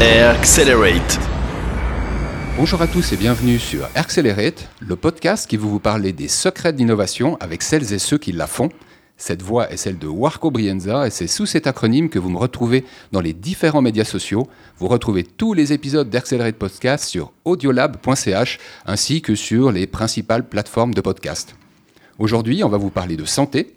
Accelerate. Bonjour à tous et bienvenue sur Accelerate, le podcast qui va vous parler des secrets d'innovation avec celles et ceux qui la font. Cette voix est celle de Warco Brienza et c'est sous cet acronyme que vous me retrouvez dans les différents médias sociaux. Vous retrouvez tous les épisodes d'Accelerate Podcast sur audiolab.ch ainsi que sur les principales plateformes de podcast. Aujourd'hui, on va vous parler de santé,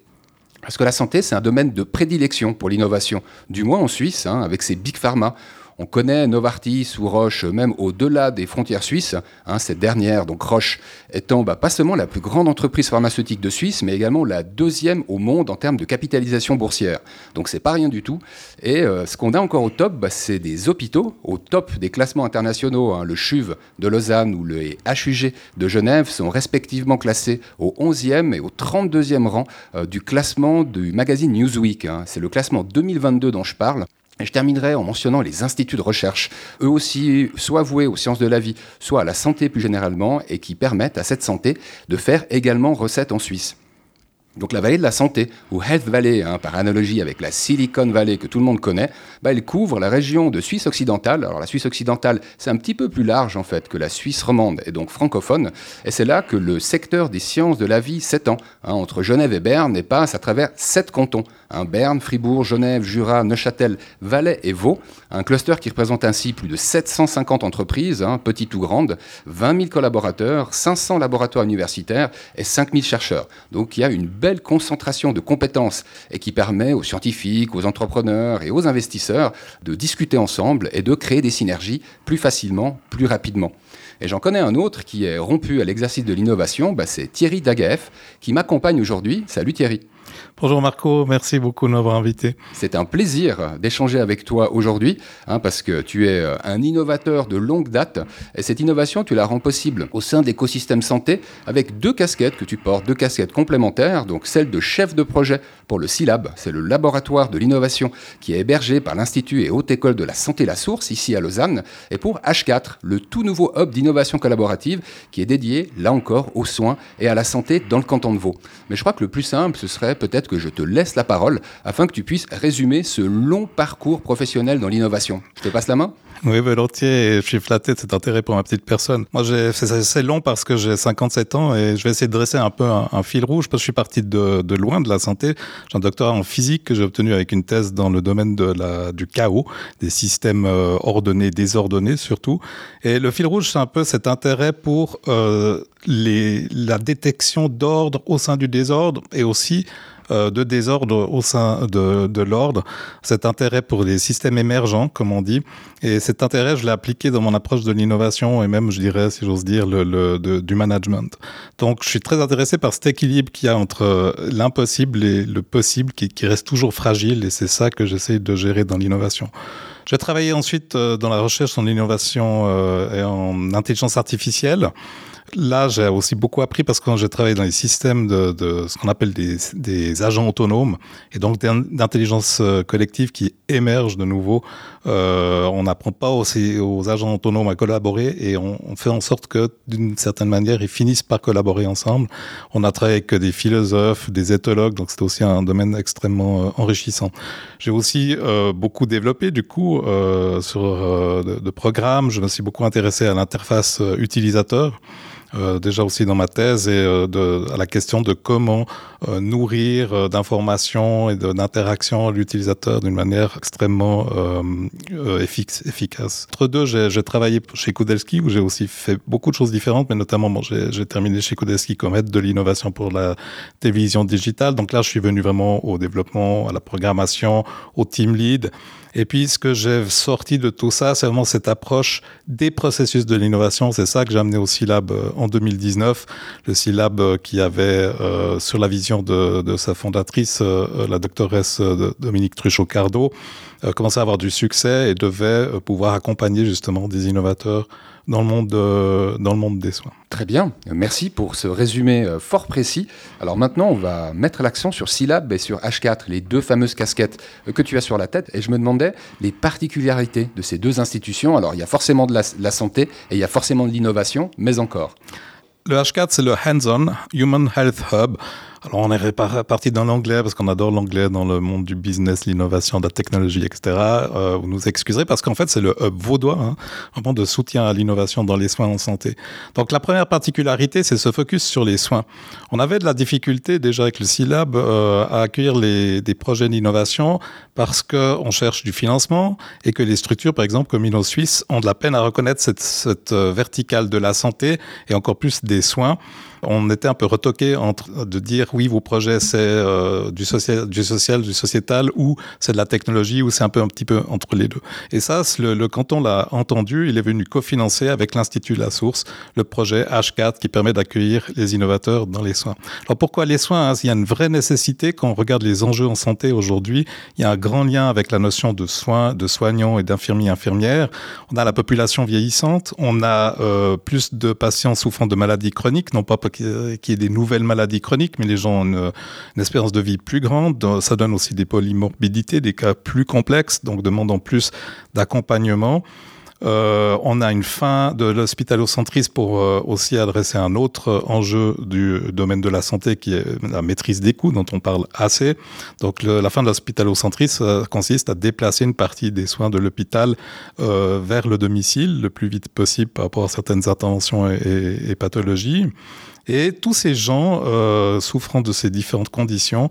parce que la santé, c'est un domaine de prédilection pour l'innovation, du moins en Suisse, hein, avec ses big pharma. On connaît Novartis ou Roche même au-delà des frontières suisses. Hein, cette dernière, donc Roche, étant bah, pas seulement la plus grande entreprise pharmaceutique de Suisse, mais également la deuxième au monde en termes de capitalisation boursière. Donc c'est pas rien du tout. Et euh, ce qu'on a encore au top, bah, c'est des hôpitaux au top des classements internationaux. Hein. Le CHUV de Lausanne ou le HUG de Genève sont respectivement classés au 11e et au 32e rang euh, du classement du magazine Newsweek. Hein. C'est le classement 2022 dont je parle. Je terminerai en mentionnant les instituts de recherche, eux aussi soit voués aux sciences de la vie, soit à la santé plus généralement, et qui permettent à cette santé de faire également recette en Suisse. Donc la vallée de la santé, ou Health Valley, hein, par analogie avec la Silicon Valley que tout le monde connaît, bah, elle couvre la région de Suisse occidentale. Alors la Suisse occidentale, c'est un petit peu plus large en fait que la Suisse romande et donc francophone. Et c'est là que le secteur des sciences de la vie s'étend, hein, entre Genève et Berne, et passe à travers sept cantons. Hein, Berne, Fribourg, Genève, Jura, Neuchâtel, Valais et Vaud. Un cluster qui représente ainsi plus de 750 entreprises, petites ou grandes, 20 000 collaborateurs, 500 laboratoires universitaires et 5 000 chercheurs. Donc il y a une belle concentration de compétences et qui permet aux scientifiques, aux entrepreneurs et aux investisseurs de discuter ensemble et de créer des synergies plus facilement, plus rapidement. Et j'en connais un autre qui est rompu à l'exercice de l'innovation, bah, c'est Thierry Daguef qui m'accompagne aujourd'hui. Salut Thierry. Bonjour Marco, merci beaucoup de m'avoir invité. C'est un plaisir d'échanger avec toi aujourd'hui, hein, parce que tu es euh, un innovateur de longue date, et cette innovation, tu la rends possible au sein de l'écosystème santé, avec deux casquettes que tu portes, deux casquettes complémentaires, donc celle de chef de projet pour le CILAB, c'est le laboratoire de l'innovation qui est hébergé par l'Institut et Haute École de la Santé La Source, ici à Lausanne, et pour H4, le tout nouveau hub d'innovation collaborative qui est dédié, là encore, aux soins et à la santé dans le canton de Vaud. Mais je crois que le plus simple, ce serait peut-être que je te laisse la parole afin que tu puisses résumer ce long parcours professionnel dans l'innovation. Je te passe la main oui, volontiers. Je suis flatté de cet intérêt pour ma petite personne. Moi, c'est assez long parce que j'ai 57 ans et je vais essayer de dresser un peu un, fil rouge parce que je suis parti de, de loin de la santé. J'ai un doctorat en physique que j'ai obtenu avec une thèse dans le domaine de la, du chaos, des systèmes euh, ordonnés, désordonnés surtout. Et le fil rouge, c'est un peu cet intérêt pour euh, les, la détection d'ordre au sein du désordre et aussi de désordre au sein de, de l'ordre, cet intérêt pour les systèmes émergents, comme on dit. Et cet intérêt, je l'ai appliqué dans mon approche de l'innovation et même, je dirais, si j'ose dire, le, le du management. Donc, je suis très intéressé par cet équilibre qu'il y a entre euh, l'impossible et le possible qui, qui reste toujours fragile et c'est ça que j'essaie de gérer dans l'innovation. J'ai travaillé ensuite euh, dans la recherche en innovation et en intelligence artificielle. Là, j'ai aussi beaucoup appris parce que j'ai travaillé dans les systèmes de, ce qu'on appelle des, agents autonomes et donc d'intelligence euh, collective qui émergent de nouveau. Euh, on n'apprend pas aussi aux agents autonomes à collaborer et on, fait en sorte que d'une certaine manière, ils finissent par collaborer ensemble. On a travaillé avec des philosophes, des éthologues, donc c'est aussi un domaine extrêmement euh, enrichissant. J'ai aussi beaucoup développé du coup sur de, de programmes. Je me suis beaucoup intéressé à l'interface utilisateur. Euh, déjà aussi dans ma thèse et euh, à la question de comment euh, nourrir d'informations et d'interactions l'utilisateur d'une manière extrêmement efficace. Entre deux, j'ai travaillé chez Kudelski où j'ai aussi fait beaucoup de choses différentes, mais notamment j'ai terminé chez Kudelski comme aide de l'innovation pour la télévision digitale. Donc là, je suis venu vraiment au développement, à la programmation, au team lead. Et puis, ce que j'ai sorti de tout ça, c'est vraiment cette approche des processus de l'innovation. C'est ça que j'ai amené au Syllab euh, en 2019. Le Syllab euh, qui avait, euh, sur la vision de, de sa fondatrice, la doctoresse Dominique Truchot-Cardo, commençait à avoir du succès et devait pouvoir accompagner justement des innovateurs dans le monde, euh, dans le monde des soins. Très bien, merci pour ce résumé euh, fort précis. Alors maintenant, on va mettre l'accent sur Syllab et sur H4, les deux fameuses casquettes euh, que tu as sur la tête. Et je me demandais les particularités de ces deux institutions. Alors il y a forcément de la, la santé et il y a forcément de l'innovation, mais encore. Le H4, c'est le Hands-on Human Health Hub. Alors on est parti dans l'anglais parce qu'on adore l'anglais dans le monde du business, l'innovation, de la technologie, etc. Euh, vous nous excuserez parce qu'en fait c'est le hub vaudois, hein, un de soutien à l'innovation dans les soins en santé. Donc la première particularité c'est ce focus sur les soins. On avait de la difficulté déjà avec le SILAB euh, à accueillir les, des projets d'innovation parce qu'on cherche du financement et que les structures par exemple comme InnoSuisse ont de la peine à reconnaître cette, cette euh, verticale de la santé et encore plus des soins on était un peu retoqué entre de dire oui, vos projets c'est euh, du, social, du social, du sociétal ou c'est de la technologie ou c'est un peu un petit peu entre les deux. Et ça, le, canton l'a entendu, il est venu cofinancer avec l'Institut La Source le projet H4 qui permet d'accueillir les innovateurs dans les soins. Alors pourquoi les soins hein, Il y a une vraie nécessité quand on regarde les enjeux en santé aujourd'hui. Il y a un grand lien avec la notion de soins, de soignants et d'infirmiers infirmières. On a la population vieillissante, on a euh, plus de patients souffrant de maladies chroniques, non pas qui y ait des nouvelles maladies chroniques, mais les gens ont une, espérance de vie plus grande. Ça donne aussi des polymorbidités, des cas plus complexes, donc demandant plus d'accompagnement. Euh, on a une fin de l'hospitalocentrisme pour euh, aussi adresser un autre enjeu du domaine de la santé qui est la maîtrise des coûts dont on parle assez. Donc la fin de l'hospitalocentrisme consiste à déplacer une partie des soins de l'hôpital euh, vers le domicile le plus vite possible par rapport à certaines interventions et pathologies. Et tous ces gens euh, souffrant de ces différentes conditions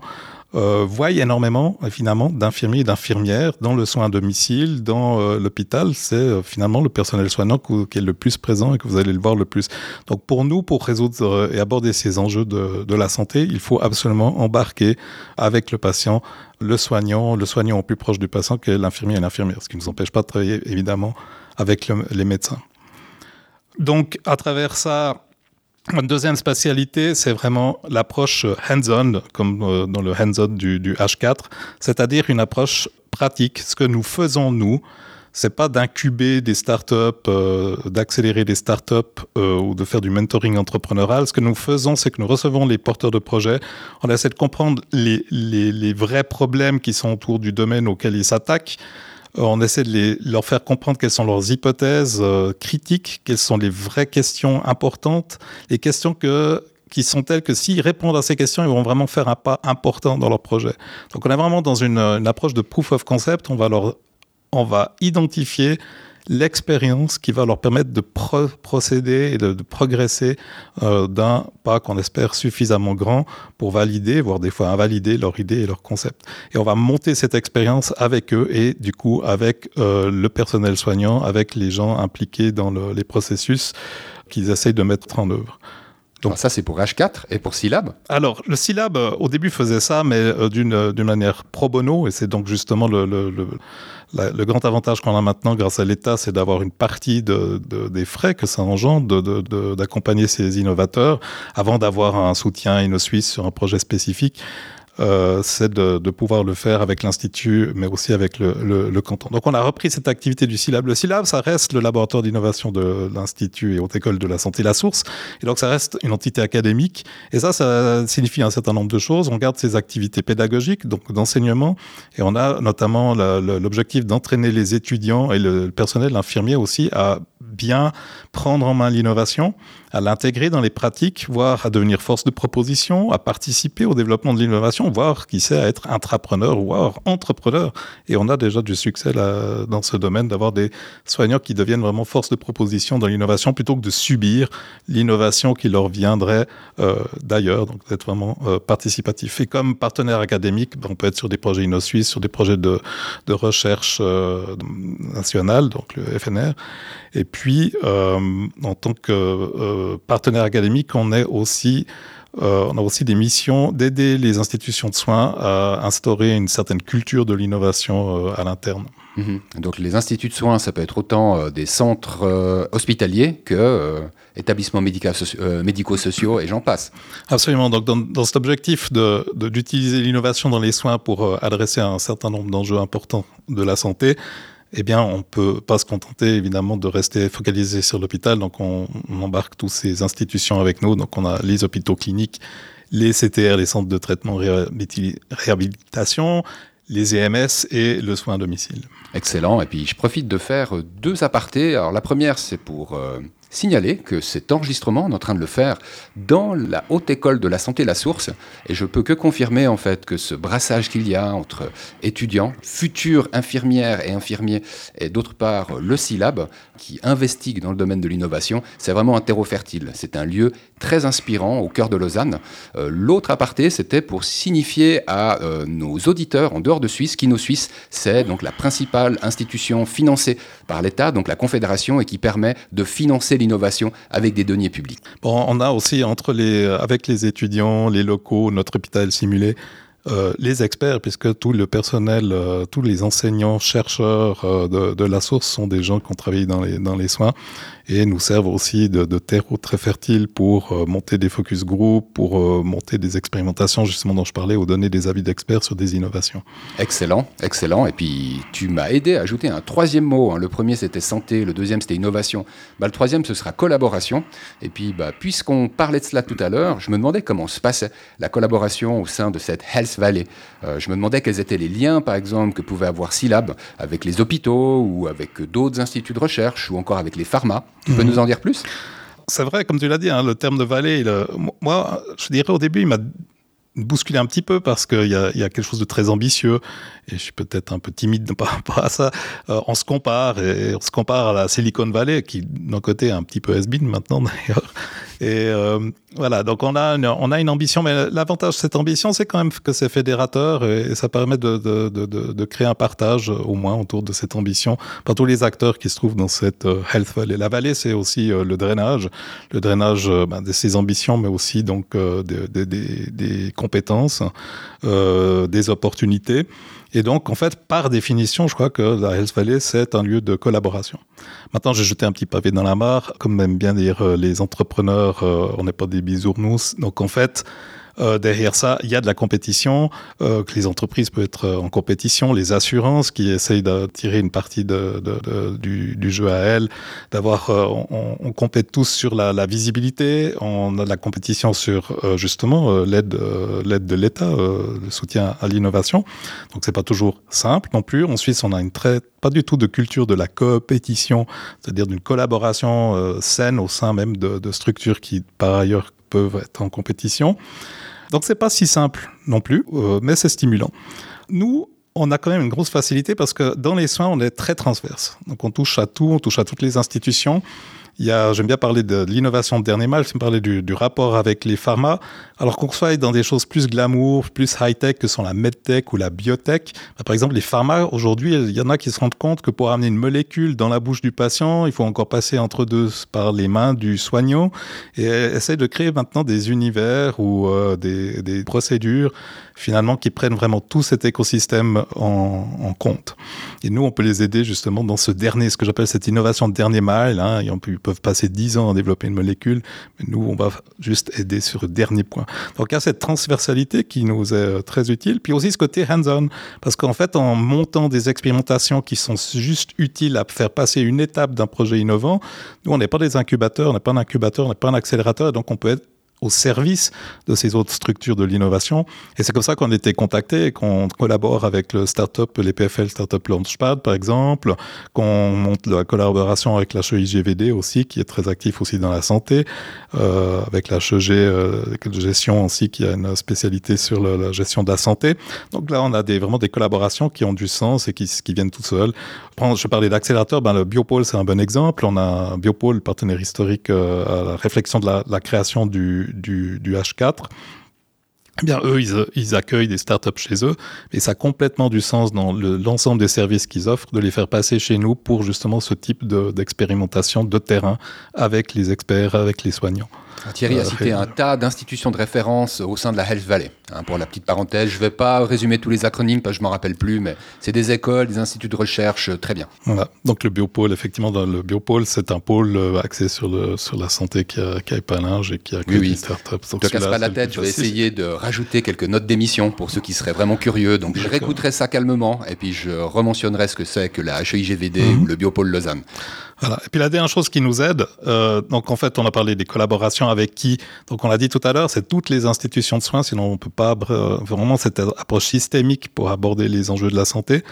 euh, voient énormément finalement d'infirmiers et d'infirmières dans le soin à domicile, dans euh, l'hôpital. C'est euh, finalement le personnel soignant qui est le plus présent et que vous allez le voir le plus. Donc pour nous, pour résoudre euh, et aborder ces enjeux de, de, la santé, il faut absolument embarquer avec le patient le soignant, le soignant au plus proche du patient que l'infirmier et l'infirmière, ce qui ne nous empêche pas de travailler évidemment avec le, les médecins. Donc à travers ça, une deuxième spécialité, c'est vraiment l'approche hands-on, comme euh, dans le hands-on du, du, H4, c'est-à-dire une approche pratique. Ce que nous faisons, nous, c'est pas d'incuber des startups, euh, d'accélérer des startups euh, ou de faire du mentoring entrepreneurial. Ce que nous faisons, c'est que nous recevons les porteurs de projets, on essaie de comprendre les, les, les vrais problèmes qui sont autour du domaine auquel ils s'attaquent, on essaie de leur faire comprendre quelles sont leurs hypothèses euh, critiques, quelles sont les vraies questions importantes, les questions que, qui sont telles que s'ils répondent à ces questions, ils vont vraiment faire un pas important dans leur projet. Donc on est vraiment dans une, une approche de proof of concept, on va, leur, on va identifier l'expérience qui va leur permettre de procéder et de, progresser euh, d'un pas qu'on espère suffisamment grand pour valider, voire des fois invalider leur idée et leur concept. Et on va monter cette expérience avec eux et du coup avec euh, le personnel soignant, avec les gens impliqués dans le, les processus qu'ils essayent de mettre en œuvre. Donc ça, c'est pour H4 et pour Syllab? Alors, le Syllab, euh, au début, faisait ça, mais euh, d'une manière pro bono, et c'est donc justement le, le, le, le grand avantage qu'on a maintenant grâce à l'État, c'est d'avoir une partie de, de, des frais que ça engendre d'accompagner ces innovateurs avant d'avoir un soutien InnoSuisse sur un projet spécifique. Euh, c'est de, de, pouvoir le faire avec l'Institut, mais aussi avec le, le, le, canton. Donc on a repris cette activité du SILAB. Le SILAB, ça reste le laboratoire d'innovation de l'Institut et Haute École de la Santé La Source. Et donc ça reste une entité académique. Et ça, ça signifie un certain nombre de choses. On garde ses activités pédagogiques, donc d'enseignement. Et on a notamment l'objectif d'entraîner les étudiants et le personnel infirmier aussi à bien prendre en main l'innovation, à l'intégrer dans les pratiques, voire à devenir force de proposition, à participer au développement de l'innovation, voire qui sait à être intrapreneur, voire entrepreneur. Et on a déjà du succès dans ce domaine d'avoir des soignants qui deviennent vraiment force de proposition dans l'innovation plutôt que de subir l'innovation qui leur viendrait euh, d'ailleurs, donc d'être vraiment euh, participatif. Et comme partenaire académique, on peut être sur des projets InnoSuisse, sur des projets de, recherche euh, nationale, donc le FNR. Et puis, en tant que euh, partenaire académique, on est aussi euh, on a aussi des missions d'aider les institutions de soins à instaurer une certaine culture de l'innovation euh, à l'interne. Mmh. Donc les instituts de soins, ça peut être autant euh, des centres hospitaliers que établissements médico-sociaux et j'en passe. Absolument. Donc dans, dans cet objectif d'utiliser de, l'innovation dans les soins pour adresser un certain nombre d'enjeux importants de la santé, eh bien, on peut pas se contenter évidemment de rester focalisé sur l'hôpital. Donc, on, on, embarque toutes ces institutions avec nous. Donc, on a les hôpitaux cliniques, les CTR, les centres de traitement réhabilitation, les EMS et le soin à domicile. Excellent. Et puis, je profite de faire deux apartés. Alors, la première, c'est pour euh, signaler que cet enregistrement, on est en train de le faire dans la haute école de la santé La Source, et je peux que confirmer en fait que ce brassage qu'il y a entre étudiants, futurs infirmières et infirmiers, et d'autre part le SILAB, qui investigue dans le domaine de l'innovation, c'est vraiment un terreau fertile. C'est un lieu très inspirant au cœur de Lausanne. Euh, l'autre aparté, c'était pour signifier à euh, nos auditeurs en dehors de Suisse qu'Inno Suisse, c'est donc la principale institution financée par l'État, donc la Confédération, et qui permet de financer l'innovation avec des deniers publics. On a aussi entre les, avec les étudiants, les locaux, notre hôpital simulé, euh, les experts, puisque tout le personnel, euh, tous les enseignants, chercheurs euh, de, la source sont des gens qui ont travaillé dans les, dans les soins et nous servent aussi de, de terreau très fertile pour monter des focus group, pour monter des expérimentations justement dont je parlais, ou donner des avis d'experts sur des innovations. Excellent, excellent. Et puis tu m'as aidé à ajouter un troisième mot. Hein. Le premier c'était santé, le deuxième c'était innovation. Bah, le troisième ce sera collaboration. Et puis bah, puisqu'on parlait de cela tout à l'heure, je me demandais comment se passait la collaboration au sein de cette Health Valley. Euh, je me demandais quels étaient les liens par exemple que pouvait avoir Silab avec les hôpitaux ou avec d'autres instituts de recherche ou encore avec les pharma. Tu peux mmh. nous en dire plus? C'est vrai, comme tu l'as dit, hein, le terme de vallée, moi, je dirais au début, il m'a bousculé un petit peu parce qu'il y, y, a quelque chose de très ambitieux et je suis peut-être un peu timide par rapport à ça. Euh, on se compare et on se compare à la Silicon Valley qui d'un côté est un petit peu has-been maintenant d'ailleurs. Et euh, voilà, donc on a une, on a une ambition, mais l'avantage de cette ambition, c'est quand même que c'est fédérateur et, ça permet de, de, de, de, créer un partage au moins autour de cette ambition par tous les acteurs qui se trouvent dans cette euh, Health Valley. La vallée, c'est aussi euh, le drainage, le drainage euh, ben, de ses ambitions, mais aussi donc euh, des, des, des compétences, des opportunités. Et donc, en fait, par définition, je crois que la Hells Valley, c'est un lieu de collaboration. Maintenant, j'ai jeté un petit pavé dans la mare. Comme aiment bien dire les entrepreneurs, on n'est pas des bisounours. Donc, en fait, euh, derrière ça, il y a de la compétition, euh, que les entreprises peuvent être euh, en compétition, les assurances qui essayent de tirer une partie de, de, de, du, du, jeu à elles, d'avoir, euh, on, on, compète tous sur la, la, visibilité, on a de la compétition sur euh, justement l'aide, l'aide de l'État, le soutien à l'innovation. Donc c'est pas toujours simple non plus. En Suisse, on a une très pas du tout de culture de la compétition, c'est-à-dire d'une collaboration saine au sein même de, de structures qui par ailleurs peuvent être en compétition. Donc c'est pas si simple non plus, euh, mais c'est stimulant. Nous, on a quand même une grosse facilité parce que dans les soins, on est très transverse. Donc on touche à tout, on touche à toutes les institutions. J'aime bien parler de, l'innovation de dernier mal, j'aime parler du, du, rapport avec les pharma. Alors qu'on soit dans des choses plus glamour, plus high-tech que sont la medtech ou la biotech. Bah, par exemple, les pharma, aujourd'hui, il y en a qui se rendent compte que pour amener une molécule dans la bouche du patient, il faut encore passer entre deux par les mains du soignant et essayer de créer maintenant des univers ou euh, des, procédures finalement qui prennent vraiment tout cet écosystème en, compte. Et nous, on peut les aider justement dans ce dernier, ce que j'appelle cette innovation de dernier mile. Hein, et on peut, peuvent passer 10 ans à développer une molécule, mais nous, on va juste aider sur le dernier point. Donc il y a cette transversalité qui nous est euh, très utile. Puis aussi ce côté hands-on, parce qu'en fait, en montant des expérimentations qui sont juste utiles à faire passer une étape d'un projet innovant, nous, on n'est pas des incubateurs, on n'est pas un incubateur, on n'est pas un accélérateur, donc on peut être au service de ces autres structures de l'innovation. Et c'est comme ça qu'on a été contacté qu'on collabore avec le startup, les PFL Startup Launchpad, par exemple, qu'on monte la collaboration avec l'HEIGVD aussi, qui est très actif aussi dans la santé, euh, avec l'HEG euh, gestion aussi, qui a une spécialité sur la gestion de la santé. Donc là, on a vraiment des collaborations qui ont du sens et qui, qui viennent toutes seules. Je parlais d'accélérateur, ben, le Biopôle, c'est un bon exemple. On a un Biopôle, partenaire historique euh, à la réflexion de la création du du, du, H4, eh bien, eux, ils, accueillent des startups chez eux, et ça a complètement du sens dans l'ensemble le, des services qu'ils offrent de les faire passer chez nous pour justement ce type d'expérimentation de, de terrain avec les experts, avec les soignants. Thierry a cité un tas d'institutions de référence au sein de la Health Valley. Hein, pour la petite parenthèse, je ne vais pas résumer tous les acronymes parce que je m'en rappelle plus, mais c'est des écoles, des instituts de recherche, très bien. Voilà. Donc le biopôle, effectivement, dans le biopôle, c'est un pôle euh, axé sur, le, sur la santé qui a, qui a et qui a oui, oui. des startups. Ne te casse pas la tête, je vais essayer de rajouter quelques notes d'émission pour ceux qui seraient vraiment curieux. Donc je réécouterai ça calmement et puis je rementionnerai ce que c'est que la HEIGVD mm -hmm. ou le biopôle Lausanne. Voilà. Et puis la dernière chose qui nous aide, euh, donc en fait, on a parlé des collaborations avec qui. Donc on l'a dit tout à l'heure, c'est toutes les institutions de soins, sinon on peut pas euh, vraiment cette approche systémique pour aborder les enjeux de la santé.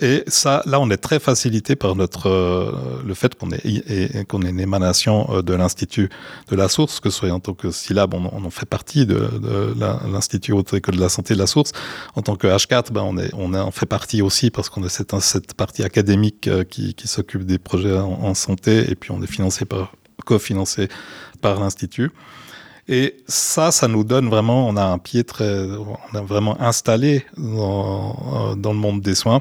Et ça, là, on est très facilité par notre euh, le fait qu'on est qu'on est une émanation euh, de l'institut de la source, que ce soit en tant que syllabe, on, en fait partie de, l'institut de la santé de la source. En tant que H4, ben on est on en fait partie aussi parce qu'on est cette cette partie académique euh, qui, qui s'occupe des projets en, en, santé et puis on est financé par cofinancé par l'institut. Et ça, ça nous donne vraiment, on a un pied très, on a vraiment installé dans, euh, dans le monde des soins.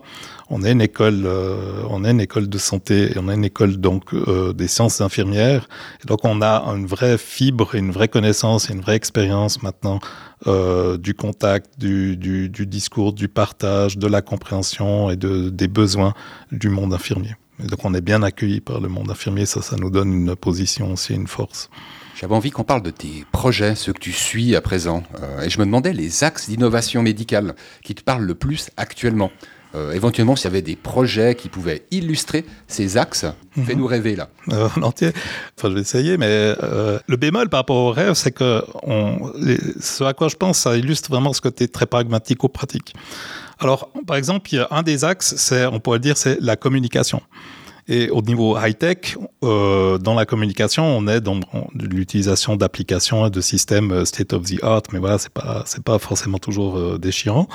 On est une école, euh, on est une école de santé, et on a une école donc euh, des sciences infirmières. Et donc on a une vraie fibre, une vraie connaissance, une vraie expérience maintenant euh, du contact, du, du, du, discours, du partage, de la compréhension et de, des besoins du monde infirmier. Et donc on est bien accueilli par le monde infirmier, ça, ça nous donne une position aussi, une force. J'avais envie qu'on parle de tes projets, ceux que tu suis à présent. Euh, et je me demandais les axes d'innovation médicale qui te parlent le plus actuellement. Euh, éventuellement, s'il y avait des projets qui pouvaient illustrer ces axes, mhm. fais-nous rêver là. Euh, entier. Enfin, je vais essayer, mais euh, le bémol par rapport au rêve, c'est que on, les, ce à quoi je pense, ça illustre vraiment ce côté très pragmatique ou pratique. Alors, par exemple, il y a un des axes, c'est, on pourrait dire, c'est la communication. Et au niveau high-tech, euh, dans la communication, on est dans l'utilisation d'applications et de systèmes euh, state of the art, mais voilà, c'est pas pas forcément toujours euh, déchirant,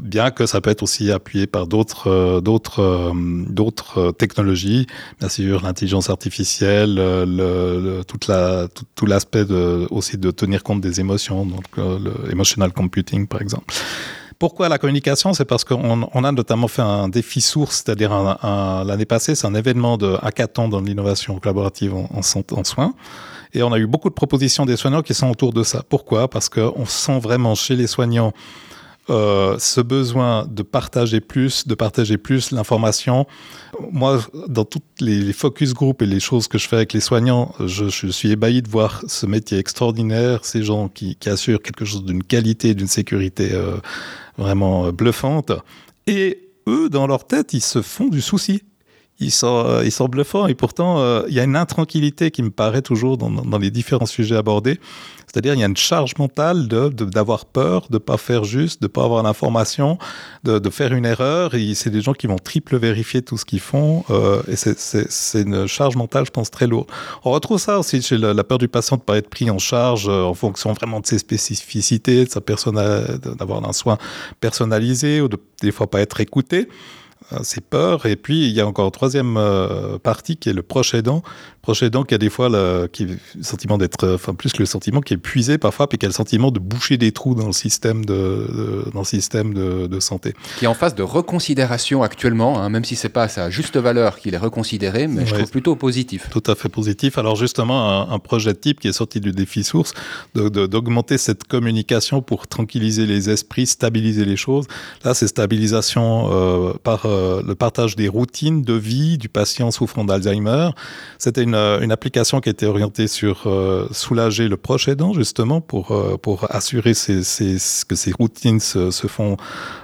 bien que ça peut être aussi appuyé par d'autres d'autres d'autres technologies, bien sûr l'intelligence artificielle, tout, l'aspect aussi de tenir compte des émotions, donc le emotional computing par exemple. Pourquoi la communication? C'est parce qu'on on a notamment fait un défi source, c'est-à-dire l'année passée, c'est un événement de hackathon dans l'innovation collaborative en, en, en soins. Et on a eu beaucoup de propositions des soignants qui sont autour de ça. Pourquoi? Parce qu'on sent vraiment chez les soignants euh, ce besoin de partager plus, de partager plus l'information. Moi, dans toutes les, focus group et les choses que je fais avec les soignants, je, suis ébahi de voir ce métier extraordinaire, ces gens qui, assurent quelque chose d'une qualité, d'une sécurité euh, vraiment bluffante. Et eux, dans leur tête, ils se font du souci. Ils sont, euh, ils sont bluffants et pourtant, euh, il y a une intranquillité qui me paraît toujours dans, dans les différents sujets abordés. C'est-à-dire, il y a une charge mentale de, d'avoir peur, de pas faire juste, de pas avoir l'information, de, de faire une erreur. Et c'est des gens qui vont triple vérifier tout ce qu'ils font. Euh, et c'est, une charge mentale, je pense, très lourde. On retrouve ça aussi chez la, peur du patient de pas être pris en charge euh, en fonction vraiment de ses spécificités, de sa personne, d'avoir un soin personnalisé ou de des fois pas être écouté c'est peur. Et puis, il y a encore une troisième euh, partie qui est le proche aidant. Proche aidant qui a des fois le, qui, sentiment d'être, enfin, plus le sentiment qui est épuisé parfois, puis qui a le sentiment de boucher des trous dans le système de, de dans le système de, de, santé. Qui est en phase de reconsidération actuellement, hein, même si c'est pas à sa juste valeur qu'il est reconsidéré, mais je trouve plutôt positif. Tout à fait positif. Alors, justement, un, un projet de type qui est sorti du défi source, d'augmenter cette communication pour tranquilliser les esprits, stabiliser les choses. Là, c'est stabilisation euh, par euh, le partage des routines de vie du patient souffrant d'Alzheimer. C'était une, euh, une, application qui était orientée sur euh, soulager le proche aidant, justement, pour, euh, pour assurer que ces routines se, font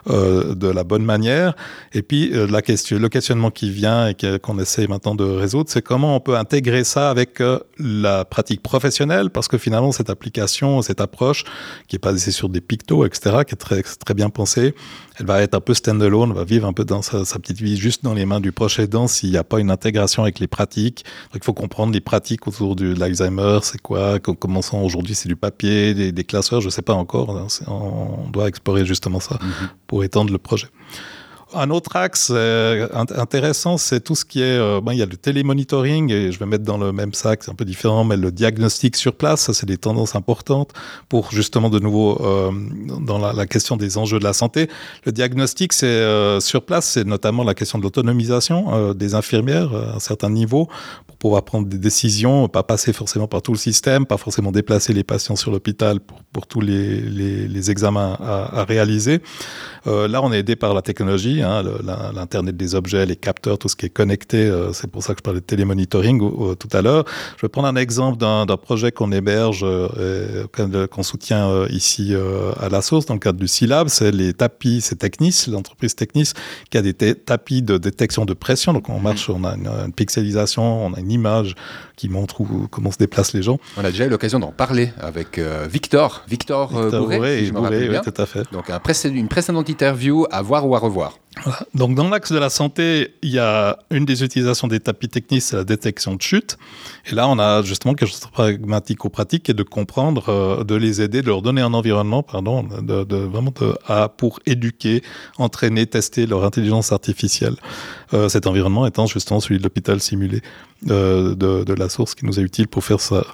euh, de la bonne manière. Et puis, euh, la question, le questionnement qui vient et qu'on essaie maintenant de résoudre, c'est comment on peut intégrer ça avec la pratique professionnelle, parce que finalement, cette application, cette approche, qui est basée sur des pictos, etc., qui est très, très bien pensée, elle va être un peu stand-alone, va vivre un peu dans sa, sa, petite vie juste dans les mains du proche aidant s'il n'y a pas une intégration avec les pratiques. Donc, il faut comprendre les pratiques autour de l'Alzheimer, c'est quoi, comment sont aujourd'hui, c'est du papier, des, des, classeurs, je ne sais pas encore. Hein, on doit explorer justement ça mm -hmm. pour étendre le projet. Un autre axe euh, intéressant, c'est tout ce qui est, euh, bon, il y a le télémonitoring, et je vais mettre dans le même sac, c'est un peu différent, mais le diagnostic sur place, ça c'est des tendances importantes pour justement de nouveau euh, dans la, la, question des enjeux de la santé. Le diagnostic, c'est sur place, c'est notamment la question de l'autonomisation des infirmières à un certain niveau pouvoir prendre des décisions, pas passer forcément par tout le système, pas forcément déplacer les patients sur l'hôpital pour, pour tous les, les, examens à, réaliser. Euh, là, on est aidé par la technologie, hein, l'Internet des objets, les capteurs, tout ce qui est connecté. Euh, c'est pour ça que je parlais de télémonitoring tout à l'heure. Je vais prendre un exemple d'un projet qu'on héberge, euh, qu'on soutient ici à la source, dans le cadre du SILAB. C'est les tapis, c'est Technis, l'entreprise Technis, qui a des tapis de détection de pression. Donc, on marche, on a une, une pixelisation, on a une image qui montre où, comment se déplacent les gens. On a déjà eu l'occasion d'en parler avec euh, Victor, Victor, Victor Bourré, Bourré, si Bourré oui, tout à fait. Donc un précéd une précédente interview à voir ou à revoir. Donc dans l'axe de la santé, il y a une des utilisations des tapis techniques, c'est la détection de chute. Et là, on a justement quelque chose de pragmatico-pratique et de comprendre, euh, de les aider, de leur donner un environnement, pardon, de, de vraiment de, à, pour éduquer, entraîner, tester leur intelligence artificielle. Euh, cet environnement étant justement celui de l'hôpital simulé euh, de, de la source qui nous est utile pour faire ça.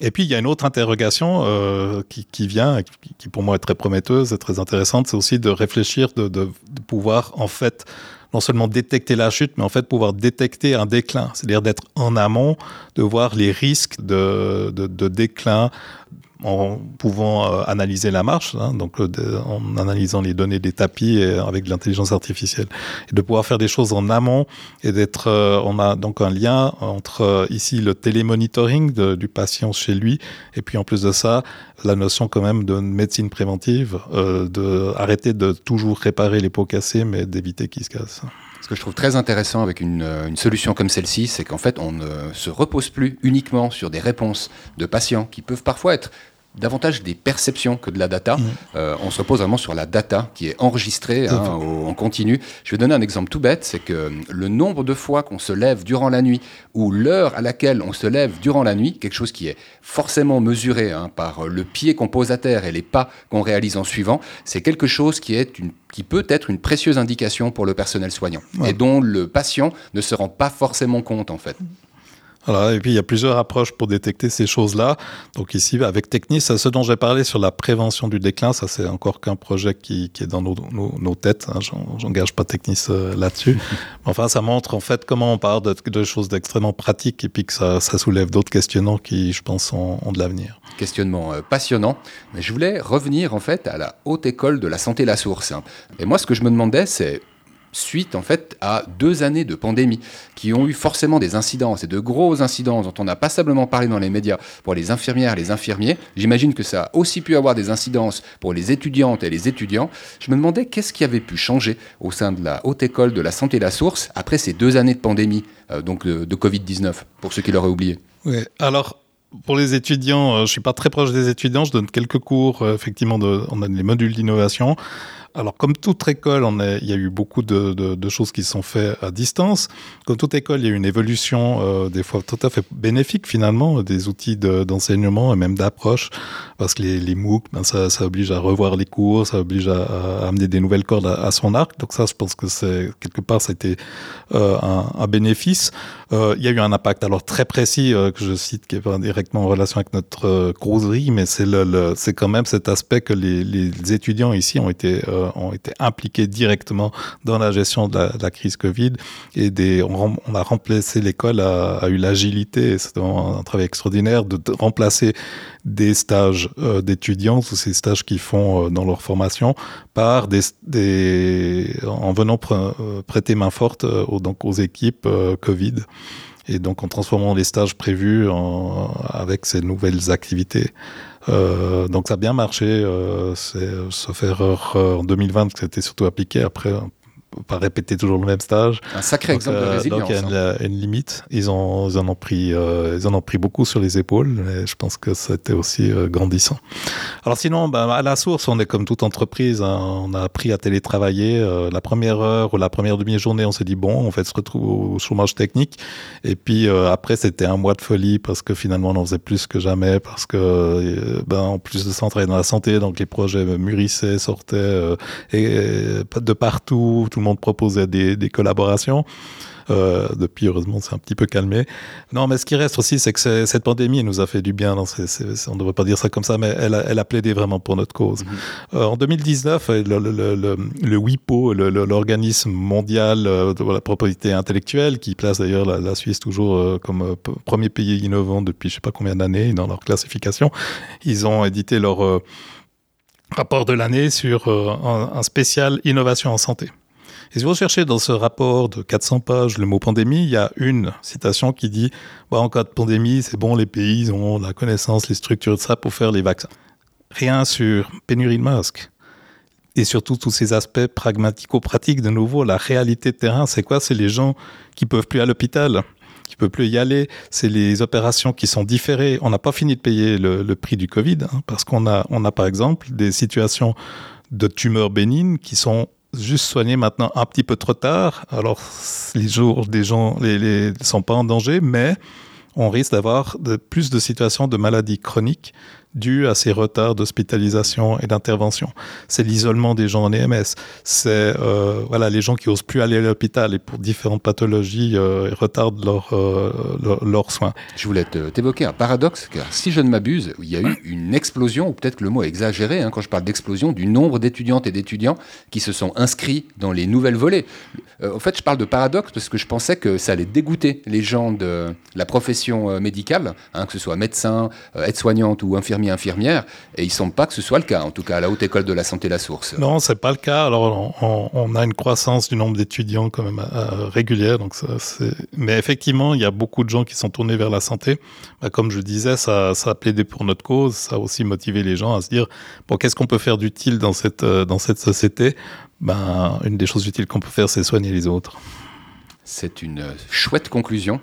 Et puis il y a une autre interrogation euh, qui, qui, vient, qui, qui, pour moi est très prometteuse et très intéressante, c'est aussi de réfléchir, de, de, de, pouvoir en fait non seulement détecter la chute, mais en fait pouvoir détecter un déclin, c'est-à-dire d'être en amont, de voir les risques de, de, de déclin en pouvant euh, analyser la marche, hein, donc euh, en analysant les données des tapis et, avec de l'intelligence artificielle, et de pouvoir faire des choses en amont et d'être, euh, on a donc un lien entre euh, ici le télémonitoring du patient chez lui, et puis en plus de ça, la notion quand même de médecine préventive, euh, de arrêter de toujours réparer les pots cassés, mais d'éviter qu'ils se cassent. Ce que je trouve très intéressant avec une solution comme celle-ci, c'est qu'en fait, on ne se repose plus uniquement sur des réponses de patients qui peuvent parfois être davantage des perceptions que de la data. Mmh. Euh, on se repose vraiment sur la data qui est enregistrée hein, au, en continu. Je vais donner un exemple tout bête, c'est que le nombre de fois qu'on se lève durant la nuit ou l'heure à laquelle on se lève durant la nuit, quelque chose qui est forcément mesuré hein, par le pied qu'on pose à terre et les pas qu'on réalise en suivant, c'est quelque chose qui est une qui peut être une précieuse indication pour le personnel soignant ouais. et dont le patient ne se rend pas forcément compte en fait. Voilà, et puis il y a plusieurs approches pour détecter ces choses-là. Donc ici, avec Technis, ce dont j'ai parlé sur la prévention du déclin, ça c'est encore qu'un projet qui, qui, est dans nos, nos, nos têtes. Hein. J'engage pas Technis euh, là-dessus. enfin, ça montre en fait comment on parle de, de choses d'extrêmement pratiques et puis que ça, ça soulève d'autres questionnements qui, je pense, ont, ont de l'avenir. Questionnement euh, passionnant. Mais je voulais revenir en fait à la haute école de la santé la source. Et moi, ce que je me demandais, c'est suite en fait à deux années de pandémie qui ont eu forcément des incidences et de gros incidences dont on n'a passablement parlé dans les médias pour les infirmières et les infirmiers. J'imagine que ça a aussi pu avoir des incidences pour les étudiantes et les étudiants. Je me demandais qu'est-ce qui avait pu changer au sein de la haute école de la santé la source après ces deux années de pandémie, euh, donc de, de Covid-19, pour ceux qui l'auraient oublié. Oui, alors pour les étudiants, euh, je suis pas très proche des étudiants, je donne quelques cours, euh, effectivement, on a des modules d'innovation. Alors, comme toute école, il y a eu beaucoup de, choses qui sont faites à distance. Comme toute école, il y a eu une évolution, euh, des fois tout à fait bénéfique finalement, des outils d'enseignement de, et même d'approche, parce que les, les MOOC, ben, ça, oblige à revoir les cours, ça oblige à, amener des nouvelles cordes à, son arc. Donc ça, je pense que c'est quelque part, ça a été un, bénéfice. Il y a eu un impact alors très précis que je cite, qui est en relation avec notre euh, causerie, mais c'est le, quand même cet aspect que les, étudiants ici ont été euh, ont été impliqués directement dans la gestion de la, crise Covid et des, on, a remplacé l'école a, eu l'agilité, c'est un travail extraordinaire de, remplacer des stages euh, d'étudiants ou ces stages qu'ils font dans leur formation par des, en venant pr prêter main forte donc aux équipes Covid et donc en transformant les stages prévus en, avec ces nouvelles activités. Euh, donc ça a bien marché, euh, c'est sauf erreur euh, en 2020 que c'était surtout appliqué après pas répéter toujours le même stage. Un sacré donc, exemple euh, de résilience. Donc il y a une, hein. une limite. Ils, ont, ils, en ont pris, euh, ils en ont pris beaucoup sur les épaules. Et je pense que c'était aussi euh, grandissant. Alors sinon, ben, à la source, on est comme toute entreprise. Hein, on a appris à télétravailler. Euh, la première heure ou la première demi-journée, on s'est dit bon, on fait se retrouve au chômage technique. Et puis euh, après, c'était un mois de folie parce que finalement, on en faisait plus que jamais parce que euh, ben, en plus de ça, on travaillait dans la santé, donc les projets mûrissaient, sortaient euh, et, de partout. Tout le monde proposait des, des collaborations. Euh, depuis, heureusement, c'est un petit peu calmé. Non, mais ce qui reste aussi, c'est que cette pandémie nous a fait du bien. Non, c est, c est, on ne devrait pas dire ça comme ça, mais elle a, elle a plaidé vraiment pour notre cause. -hmm. euh, en 2019, le, le, le, le WIPO, l'organisme mondial euh, de la propriété intellectuelle, qui place d'ailleurs la, la, Suisse toujours euh, comme euh, premier pays innovant depuis je ne sais pas combien d'années dans leur classification, ils ont édité leur euh, rapport de l'année sur euh, un, un, spécial innovation en santé. Et si vous cherchez dans ce rapport de 400 pages le mot pandémie, il y a une citation qui dit bah, en cas de pandémie, c'est bon, les pays ont la connaissance, les structures de ça pour faire les vaccins. Rien sur pénurie de masques. Et surtout tous ces aspects pragmatico-pratiques, de nouveau, la réalité de terrain, c'est quoi? C'est les gens qui peuvent plus à l'hôpital, qui peut plus y aller. C'est les opérations qui sont différées. On n'a pas fini de payer le, le prix du Covid hein, parce qu'on a, on a par exemple des situations de tumeurs bénignes qui sont juste soigner maintenant un petit peu trop tard. Alors, les jours des gens ne sont pas en danger, mais on risque d'avoir de, plus de situations de maladies chroniques dû à ces retards d'hospitalisation et d'intervention. C'est l'isolement des gens en EMS. C'est euh, voilà les gens qui osent plus aller à l'hôpital et pour différentes pathologies euh, retardent leurs euh, soins. Je voulais t'évoquer un paradoxe car si je ne m'abuse, il y a eu une explosion ou peut-être le mot est exagéré hein, quand je parle d'explosion du nombre d'étudiantes et d'étudiants qui se sont inscrits dans les nouvelles volées. en fait, je parle de paradoxe parce que je pensais que ça allait dégoûter les gens de la profession médicale, hein, que ce soit médecin, aide-soignante ou infirmière infirmières, et il ne semble pas que ce soit le cas, en tout cas à la Haute École de la Santé La Source. Non, c'est pas le cas. Alors, on, a une croissance du nombre d'étudiants quand même euh, régulière, donc ça, mais effectivement, il y a beaucoup de gens qui sont tournés vers la santé. Bah, comme je disais, ça, ça a plaidé pour notre cause, ça a aussi motivé les gens à se dire, bon, qu'est-ce qu'on peut faire d'utile dans cette, euh, dans cette société? Ben, Une des choses utiles qu'on peut faire, c'est soigner les autres. C'est une chouette conclusion.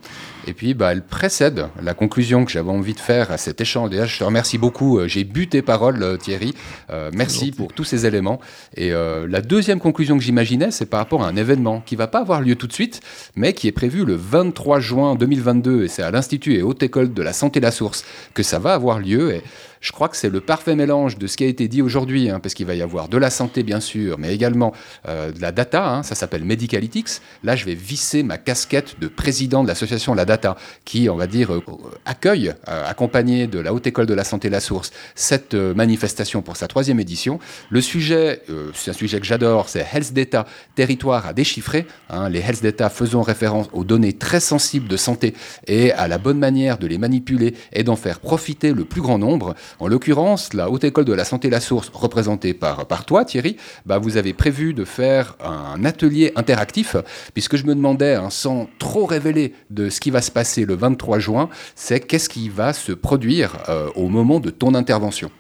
Et puis, bah, elle précède la conclusion que j'avais envie de faire à cet échange. Déjà, je te remercie beaucoup. Euh, j'ai bu tes paroles, euh, Thierry. Euh, merci pour tous ces éléments. Et la deuxième conclusion que j'imaginais, c'est par rapport à un événement qui va pas avoir lieu tout de suite, mais qui est prévu le 23 juin 2022. Et c'est à l'Institut et Haute École de la Santé La Source que ça va avoir lieu. Et je crois que c'est le parfait mélange de ce qui a été dit aujourd'hui, hein, parce qu'il va y avoir de la santé bien sûr, mais également de la data, hein, ça s'appelle Medicalytics. Là, je vais visser ma casquette de président de l'association La Data qui, on va dire, euh, accueille, euh, accompagné de la Haute École de la Santé La Source, cette euh, manifestation pour sa troisième édition. Le sujet, c'est un sujet que j'adore, c'est Health Data, territoire à déchiffrer. Hein. les Health Data faisant référence aux données très sensibles de santé et à la bonne manière de les manipuler et d'en faire profiter le plus grand nombre. En l'occurrence, la Haute École de la Santé La Source, représentée par, toi, Thierry, bah, vous avez prévu de faire un atelier interactif, puisque je me demandais, hein, sans trop révéler de ce qui va se passer le 23 juin, c'est qu'est-ce qui va se produire euh, au moment de ton intervention?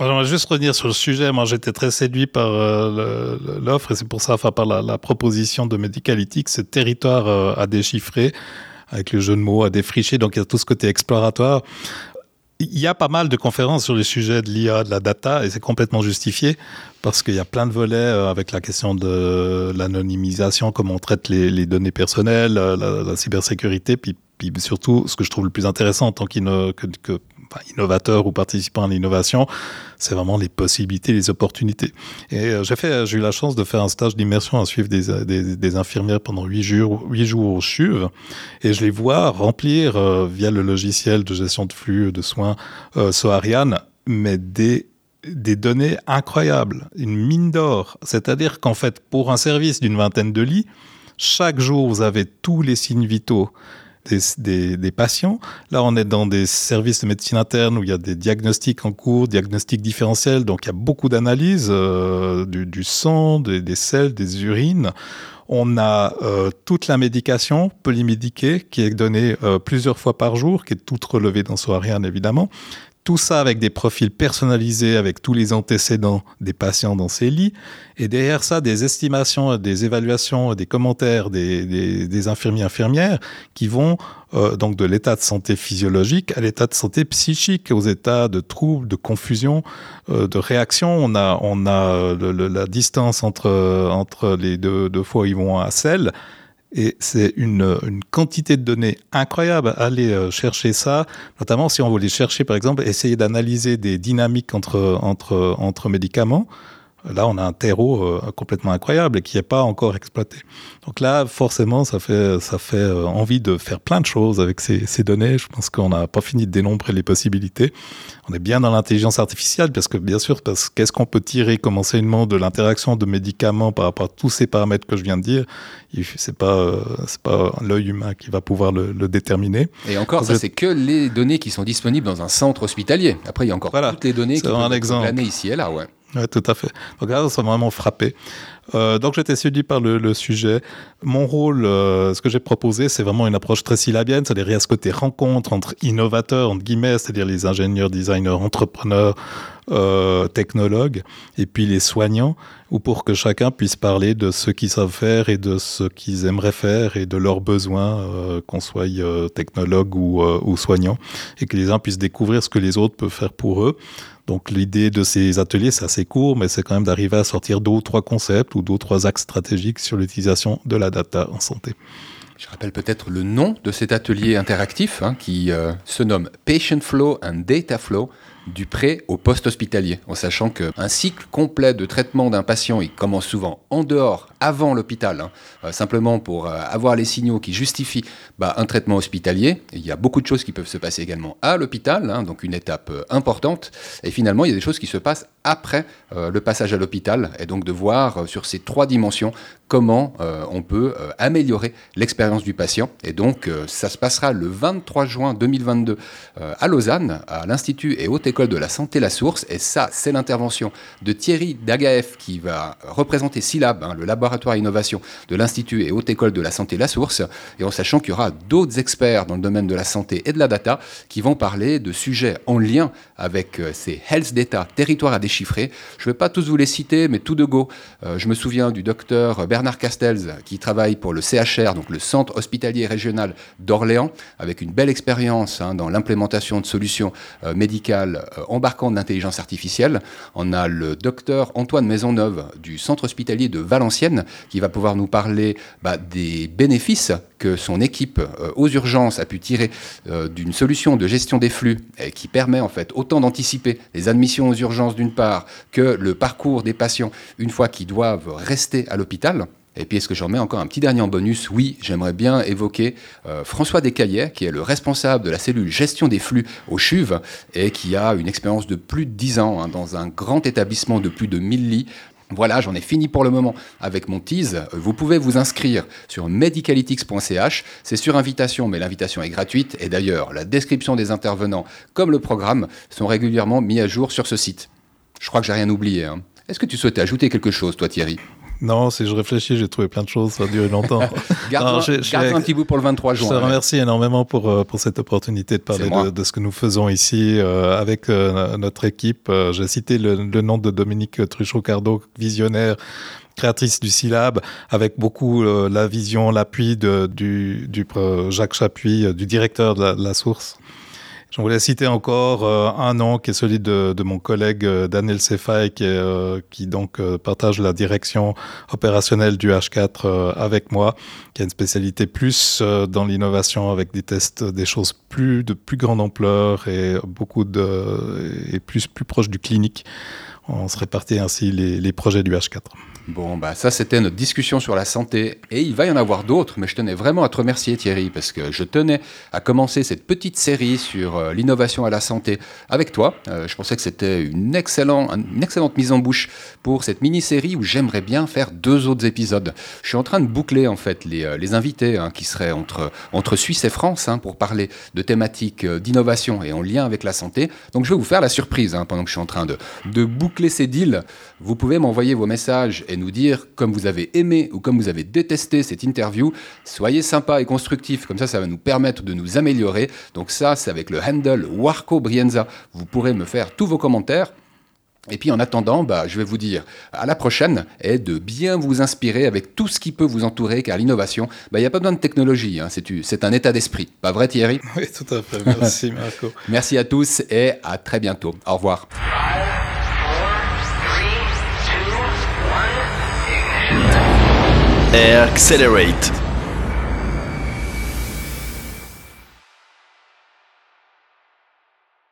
on va juste revenir sur le sujet. Moi, j'étais très séduit par euh, l'offre et c'est pour ça, enfin, par la, proposition de Medicalytics, ce territoire euh, à déchiffrer, avec le jeu de mots à défricher. Donc, il y a tout ce côté exploratoire. Il y a pas mal de conférences sur les sujets de l'IA, de la data, et c'est complètement justifié parce qu'il y a plein de volets avec la question de l'anonymisation, comment on traite les, données personnelles, la, cybersécurité, puis, puis, surtout, ce que je trouve le plus intéressant en tant que innovateur ou participant à l'innovation, c'est vraiment les possibilités, les opportunités. Et euh, j'ai fait, j'ai eu la chance de faire un stage d'immersion à suivre des, infirmières pendant huit jours, jours au CHUV, et je les vois remplir euh, via le logiciel de gestion de flux de soins euh, Soariane, mais des données incroyables, une mine d'or. C'est-à-dire qu'en fait, pour un service d'une vingtaine de lits, chaque jour, vous avez tous les signes vitaux des, patients. Là, on est dans des services de médecine interne où il y a des diagnostics en cours, diagnostics différentiels, donc il y a beaucoup d'analyses euh, du, sang, des, des selles, des urines. On a euh, toute la médication polymédiquée qui est donnée euh, plusieurs fois par jour, qui est toute relevée dans Soarian évidemment. Tout ça avec des profils personnalisés, avec tous les antécédents des patients dans ces lits. Et derrière ça, des estimations, des évaluations, des commentaires des, infirmiers infirmières qui vont euh, donc de l'état de santé physiologique à l'état de santé psychique, aux états de troubles, de confusion, euh, de réaction. On a, on a la distance entre, entre les deux, deux fois où ils vont à sel et c'est une, une, quantité de données incroyable. Aller euh, chercher ça, notamment si on voulait chercher, par exemple, essayer d'analyser des dynamiques entre, entre, entre médicaments. Là, on a un terreau euh, complètement incroyable et qui n'est pas encore exploité. Donc là, forcément, ça fait, ça fait euh, envie de faire plein de choses avec ces, ces données. Je pense qu'on n'a pas fini de dénombrer les possibilités. On est bien dans l'intelligence artificielle parce que, bien sûr, parce qu'est-ce qu'on peut tirer comme enseignement de l'interaction de médicaments par rapport à tous ces paramètres que je viens de dire? C'est pas, euh, c'est pas l'œil humain qui va pouvoir le, le déterminer. Et encore, ça, c'est que les données qui sont disponibles dans un centre hospitalier. Après, il y a encore toutes les données qui sont exemple. ici et là, ouais. Oui, tout à fait. Donc là, ça m'a vraiment frappé. Euh, donc j'étais séduit par le, sujet. Mon rôle, euh, ce que j'ai proposé, c'est vraiment une approche très syllabienne, c'est-à-dire il y a ce côté rencontre entre innovateurs, entre guillemets, c'est-à-dire les ingénieurs, designers, entrepreneurs, euh, technologues, et puis les soignants, ou pour que chacun puisse parler de ce qu'ils savent faire et de ce qu'ils aimeraient faire et de leurs besoins, qu'on soit technologue ou soignant, et que les uns puissent découvrir ce que les autres peuvent faire pour eux. Donc l'idée de ces ateliers, c'est assez court, mais c'est quand même d'arriver à sortir deux ou trois concepts ou deux ou trois axes stratégiques sur l'utilisation de la data en santé. Je rappelle peut-être le nom de cet atelier interactif hein, qui euh, se nomme Patient Flow and Data Flow du pré au post-hospitalier, en sachant qu'un cycle complet de traitement d'un patient, il commence souvent en dehors, avant l'hôpital, hein, euh, simplement pour euh, avoir les signaux qui justifient bah, un traitement hospitalier. il y a beaucoup de choses qui peuvent se passer également à l'hôpital, hein, donc une étape euh, importante. Et finalement, il y a des choses qui se passent après le passage à l'hôpital, et donc de voir sur ces trois dimensions comment on peut améliorer l'expérience du patient. Et donc, ça se passera le 23 juin 2022 à Lausanne, à l'Institut et Haute École de la Santé La Source. Et ça, c'est l'intervention de Thierry Dagaef qui va représenter SILAB, hein, le laboratoire innovation de l'Institut et Haute École de la Santé La Source. Et en sachant qu'il y aura d'autres experts dans le domaine de la santé et de la data qui vont parler de sujets en lien avec euh, ces health data, territoires à Je ne vais pas tous vous les citer, mais tout de go. Euh, je me souviens du docteur Bernard Castells qui travaille pour le CHR, donc le Centre hospitalier régional d'Orléans, avec une belle expérience hein, dans l'implémentation de solutions euh, médicales euh, embarquant de l'intelligence artificielle. On a le docteur Antoine Maisonneuve du centre hospitalier de Valenciennes qui va pouvoir nous parler bah, des bénéfices que son équipe euh, aux urgences a pu tirer euh, d'une solution de gestion des flux qui permet en fait autant d'anticiper les admissions aux urgences d'une part que le parcours des patients une fois qu'ils doivent rester à l'hôpital. Et puis, est-ce que j'en mets encore un petit dernier en bonus? Oui, j'aimerais bien évoquer euh, François Descaillets, qui est le responsable de la cellule gestion des flux au CHUV et qui a une expérience de plus de 10 ans hein, dans un grand établissement de plus de 1000 lits. Voilà, j'en ai fini pour le moment avec mon tease. Vous pouvez vous inscrire sur medicalytics.ch. C'est sur invitation, mais l'invitation est gratuite. Et d'ailleurs, la description des intervenants comme le programme sont régulièrement mis à jour sur ce site. Je crois que j'ai rien oublié. Hein. Est-ce que tu souhaitais ajouter quelque chose, toi, Thierry? Non, si je réfléchis, j'ai trouvé plein de choses, ça a duré longtemps. garde, un petit bout pour le 23 juin. Je te remercie énormément pour, euh, pour cette opportunité de parler de, de, ce que nous faisons ici euh, avec euh, notre équipe. j'ai cité le, le, nom de Dominique Truchot-Cardo, visionnaire créatrice du syllabe, avec beaucoup la vision, l'appui du, du Jacques Chapuis, du directeur de la, de la source. J'en voulais citer encore euh, un nom qui est celui de, mon collègue euh, Daniel Sefai qui, euh, qui donc partage la direction opérationnelle du H4 avec moi, qui a une spécialité plus dans l'innovation avec des tests, des choses plus de plus grande ampleur et beaucoup de et plus plus proche du clinique. On se répartit ainsi les projets du H4. Bon, bah ça c'était notre discussion sur la santé et il va y en avoir d'autres, mais je tenais vraiment à te remercier Thierry parce que je tenais à commencer cette petite série sur euh, l'innovation à la santé avec toi. Euh, je pensais que c'était une, excellent, une excellente mise en bouche pour cette mini-série où j'aimerais bien faire deux autres épisodes. Je suis en train de boucler en fait les, euh, les invités hein, qui seraient entre, entre Suisse et France hein, pour parler de thématiques d'innovation et en lien avec la santé. Donc je vais vous faire la surprise hein, pendant que je suis en train de, de boucler ces deals. Vous pouvez m'envoyer vos messages et nous dire comme vous avez aimé ou comme vous avez détesté cette interview. Soyez sympa et constructif, comme ça, ça va nous permettre de nous améliorer. Donc ça, c'est avec le handle Warco Brienza. Vous pourrez me faire tous vos commentaires. Et puis en attendant, bah, je vais vous dire à la prochaine et de bien vous inspirer avec tout ce qui peut vous entourer, car l'innovation, bah, il n'y a pas besoin de technologie, hein, c'est un état d'esprit. Pas vrai Thierry? Oui, tout à fait. Merci Marco. Merci à tous et à très bientôt. Au revoir. Accelerate